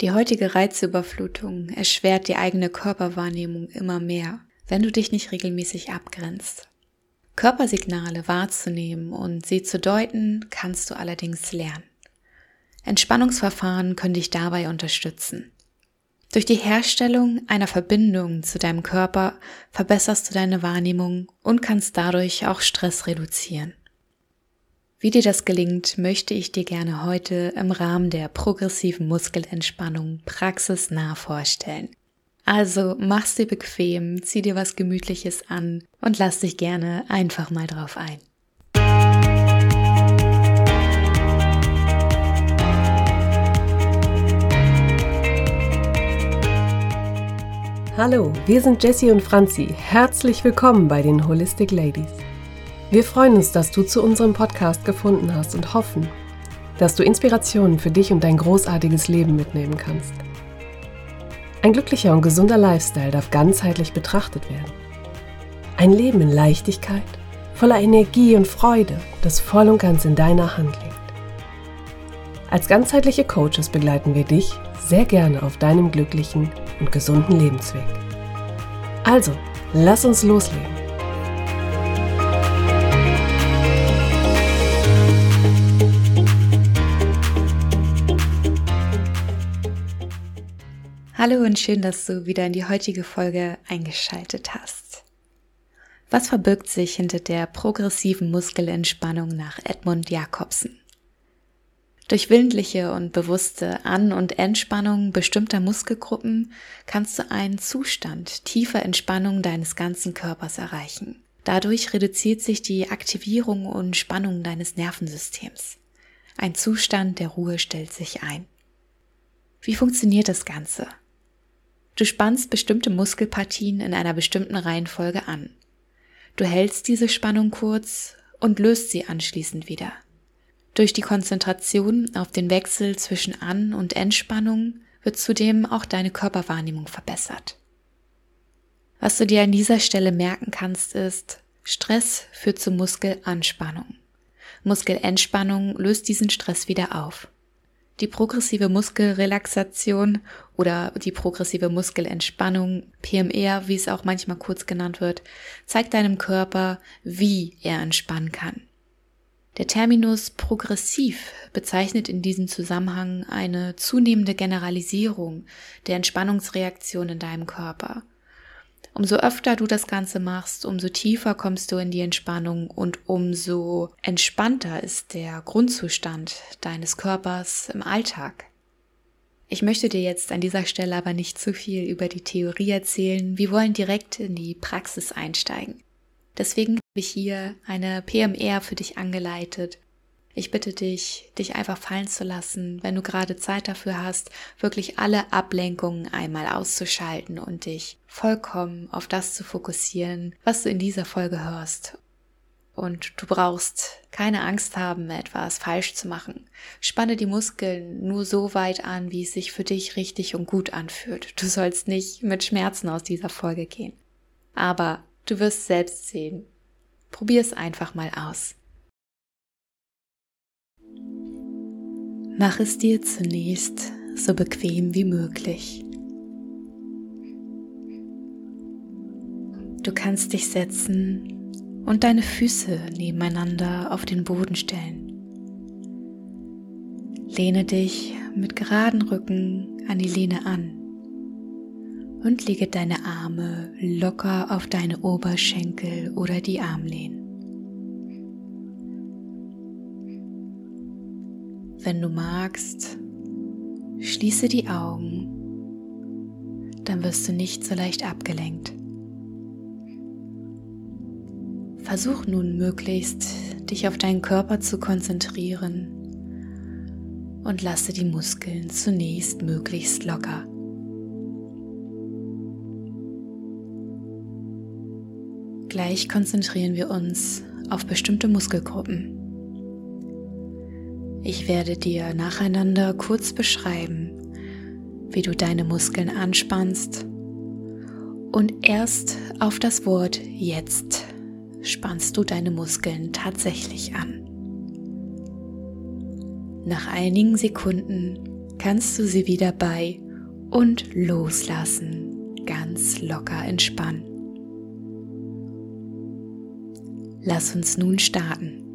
Die heutige Reizüberflutung erschwert die eigene Körperwahrnehmung immer mehr, wenn du dich nicht regelmäßig abgrenzt. Körpersignale wahrzunehmen und sie zu deuten, kannst du allerdings lernen. Entspannungsverfahren können dich dabei unterstützen. Durch die Herstellung einer Verbindung zu deinem Körper verbesserst du deine Wahrnehmung und kannst dadurch auch Stress reduzieren. Wie dir das gelingt, möchte ich dir gerne heute im Rahmen der progressiven Muskelentspannung praxisnah vorstellen. Also mach's dir bequem, zieh dir was Gemütliches an und lass dich gerne einfach mal drauf ein. Hallo, wir sind Jessie und Franzi. Herzlich willkommen bei den Holistic Ladies. Wir freuen uns, dass du zu unserem Podcast gefunden hast und hoffen, dass du Inspirationen für dich und dein großartiges Leben mitnehmen kannst. Ein glücklicher und gesunder Lifestyle darf ganzheitlich betrachtet werden. Ein Leben in Leichtigkeit, voller Energie und Freude, das voll und ganz in deiner Hand liegt. Als ganzheitliche Coaches begleiten wir dich sehr gerne auf deinem glücklichen und gesunden Lebensweg. Also, lass uns loslegen. Hallo und schön, dass du wieder in die heutige Folge eingeschaltet hast. Was verbirgt sich hinter der progressiven Muskelentspannung nach Edmund Jakobsen? Durch willentliche und bewusste An- und Entspannung bestimmter Muskelgruppen kannst du einen Zustand tiefer Entspannung deines ganzen Körpers erreichen. Dadurch reduziert sich die Aktivierung und Spannung deines Nervensystems. Ein Zustand der Ruhe stellt sich ein. Wie funktioniert das Ganze? Du spannst bestimmte Muskelpartien in einer bestimmten Reihenfolge an. Du hältst diese Spannung kurz und löst sie anschließend wieder. Durch die Konzentration auf den Wechsel zwischen An- und Entspannung wird zudem auch deine Körperwahrnehmung verbessert. Was du dir an dieser Stelle merken kannst, ist, Stress führt zu Muskelanspannung. Muskelentspannung löst diesen Stress wieder auf. Die progressive Muskelrelaxation oder die progressive Muskelentspannung, PMR, wie es auch manchmal kurz genannt wird, zeigt deinem Körper, wie er entspannen kann. Der Terminus progressiv bezeichnet in diesem Zusammenhang eine zunehmende Generalisierung der Entspannungsreaktion in deinem Körper. Umso öfter du das Ganze machst, umso tiefer kommst du in die Entspannung und umso entspannter ist der Grundzustand deines Körpers im Alltag. Ich möchte dir jetzt an dieser Stelle aber nicht zu viel über die Theorie erzählen. Wir wollen direkt in die Praxis einsteigen. Deswegen habe ich hier eine PMR für dich angeleitet, ich bitte dich, dich einfach fallen zu lassen, wenn du gerade Zeit dafür hast, wirklich alle Ablenkungen einmal auszuschalten und dich vollkommen auf das zu fokussieren, was du in dieser Folge hörst. Und du brauchst keine Angst haben, etwas falsch zu machen. Spanne die Muskeln nur so weit an, wie es sich für dich richtig und gut anfühlt. Du sollst nicht mit Schmerzen aus dieser Folge gehen. Aber du wirst selbst sehen. Probier es einfach mal aus. Mach es dir zunächst so bequem wie möglich. Du kannst dich setzen und deine Füße nebeneinander auf den Boden stellen. Lehne dich mit geraden Rücken an die Lehne an und lege deine Arme locker auf deine Oberschenkel oder die Armlehnen. Wenn du magst, schließe die Augen, dann wirst du nicht so leicht abgelenkt. Versuch nun möglichst, dich auf deinen Körper zu konzentrieren und lasse die Muskeln zunächst möglichst locker. Gleich konzentrieren wir uns auf bestimmte Muskelgruppen. Ich werde dir nacheinander kurz beschreiben, wie du deine Muskeln anspannst und erst auf das Wort jetzt spannst du deine Muskeln tatsächlich an. Nach einigen Sekunden kannst du sie wieder bei und loslassen, ganz locker entspannen. Lass uns nun starten.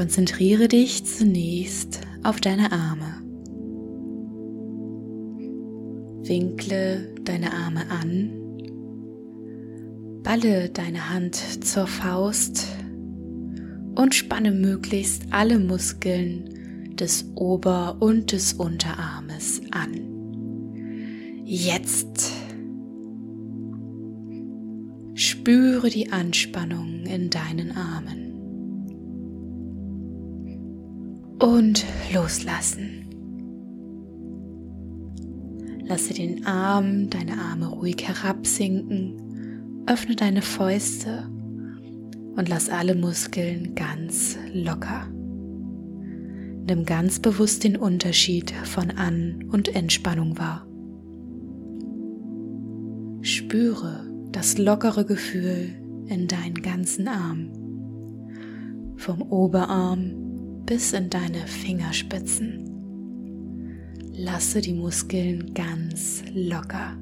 Konzentriere dich zunächst auf deine Arme. Winkle deine Arme an, balle deine Hand zur Faust und spanne möglichst alle Muskeln des Ober- und des Unterarmes an. Jetzt spüre die Anspannung in deinen Armen. Und loslassen. Lasse den Arm, deine Arme ruhig herabsinken, öffne deine Fäuste und lass alle Muskeln ganz locker. Nimm ganz bewusst den Unterschied von An- und Entspannung wahr. Spüre das lockere Gefühl in deinen ganzen Arm, vom Oberarm bis in deine Fingerspitzen. Lasse die Muskeln ganz locker.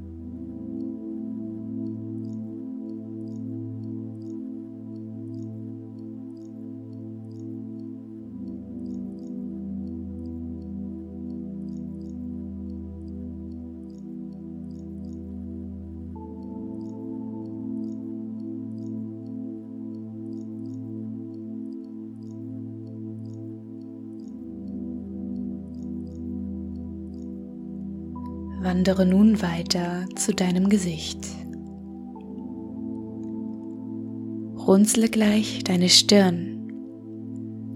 Wandere nun weiter zu deinem Gesicht. Runzle gleich deine Stirn,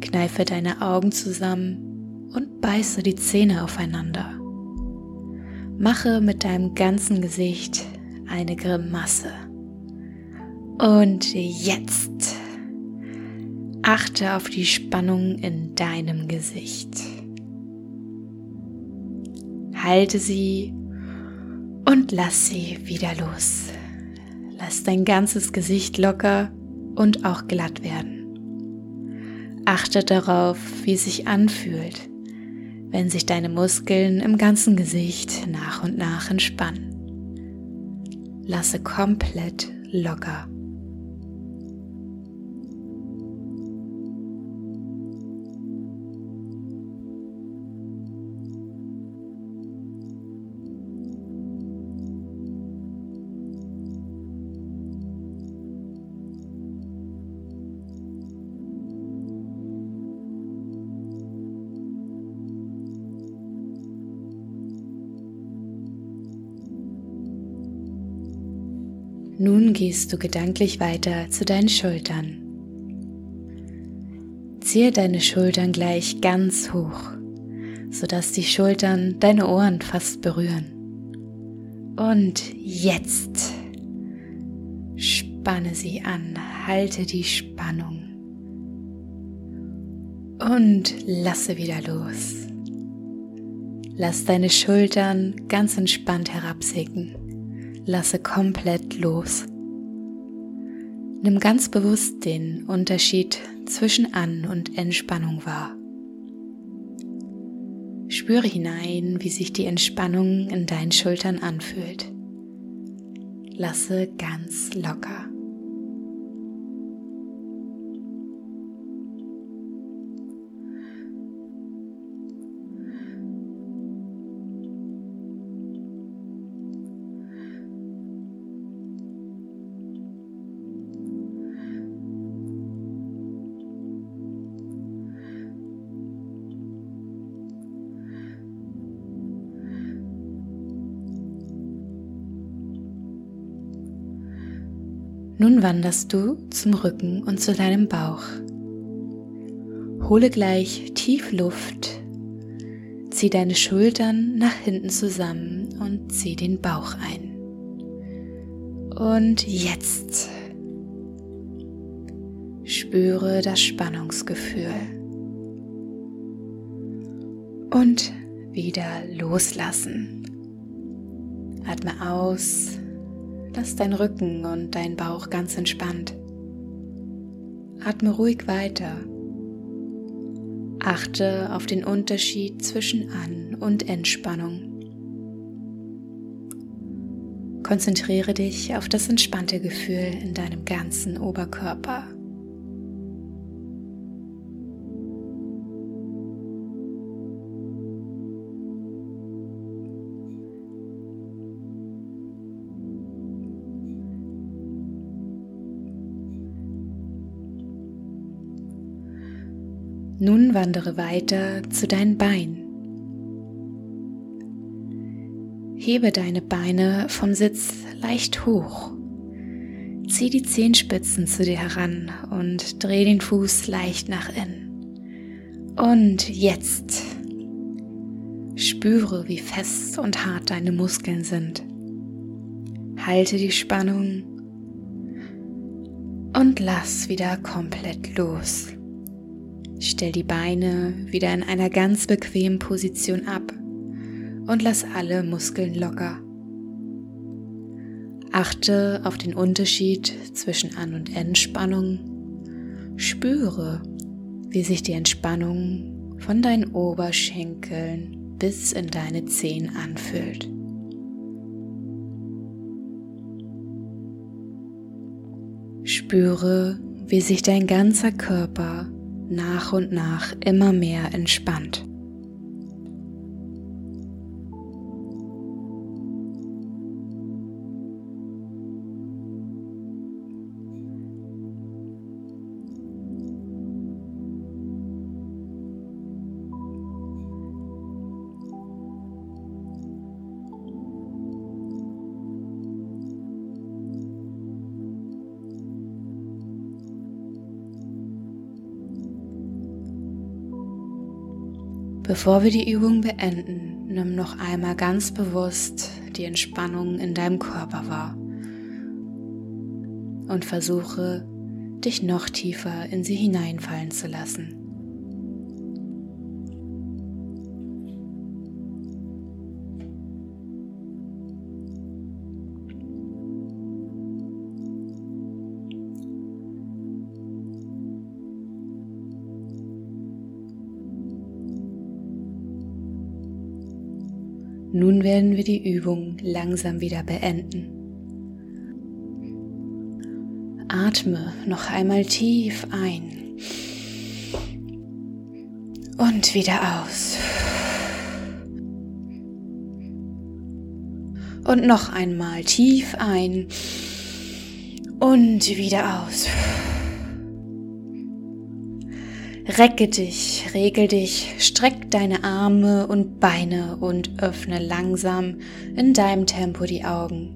kneife deine Augen zusammen und beiße die Zähne aufeinander. Mache mit deinem ganzen Gesicht eine Grimasse. Und jetzt achte auf die Spannung in deinem Gesicht. Halte sie und lass sie wieder los. Lass dein ganzes Gesicht locker und auch glatt werden. Achte darauf, wie es sich anfühlt, wenn sich deine Muskeln im ganzen Gesicht nach und nach entspannen. Lasse komplett locker. Nun gehst du gedanklich weiter zu deinen Schultern. Ziehe deine Schultern gleich ganz hoch, sodass die Schultern deine Ohren fast berühren. Und jetzt spanne sie an, halte die Spannung und lasse wieder los. Lass deine Schultern ganz entspannt herabsinken lasse komplett los. Nimm ganz bewusst den Unterschied zwischen An- und Entspannung wahr. Spüre hinein, wie sich die Entspannung in deinen Schultern anfühlt. Lasse ganz locker. Nun wanderst du zum Rücken und zu deinem Bauch. Hole gleich tief Luft, zieh deine Schultern nach hinten zusammen und zieh den Bauch ein. Und jetzt spüre das Spannungsgefühl. Und wieder loslassen. Atme aus Lass dein Rücken und dein Bauch ganz entspannt. Atme ruhig weiter Achte auf den Unterschied zwischen An- und Entspannung. Konzentriere dich auf das entspannte Gefühl in deinem ganzen Oberkörper. Nun wandere weiter zu deinen Beinen. Hebe deine Beine vom Sitz leicht hoch. Zieh die Zehenspitzen zu dir heran und dreh den Fuß leicht nach innen. Und jetzt spüre, wie fest und hart deine Muskeln sind. Halte die Spannung und lass wieder komplett los. Stell die Beine wieder in einer ganz bequemen Position ab und lass alle Muskeln locker. Achte auf den Unterschied zwischen An- und Entspannung. Spüre, wie sich die Entspannung von deinen Oberschenkeln bis in deine Zehen anfühlt. Spüre, wie sich dein ganzer Körper nach und nach immer mehr entspannt. Bevor wir die Übung beenden, nimm noch einmal ganz bewusst die Entspannung in deinem Körper wahr und versuche, dich noch tiefer in sie hineinfallen zu lassen. Nun werden wir die Übung langsam wieder beenden. Atme noch einmal tief ein und wieder aus. Und noch einmal tief ein und wieder aus. Recke dich, regel dich, streck deine Arme und Beine und öffne langsam in deinem Tempo die Augen.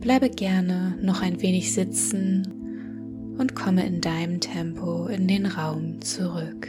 Bleibe gerne noch ein wenig sitzen und komme in deinem Tempo in den Raum zurück.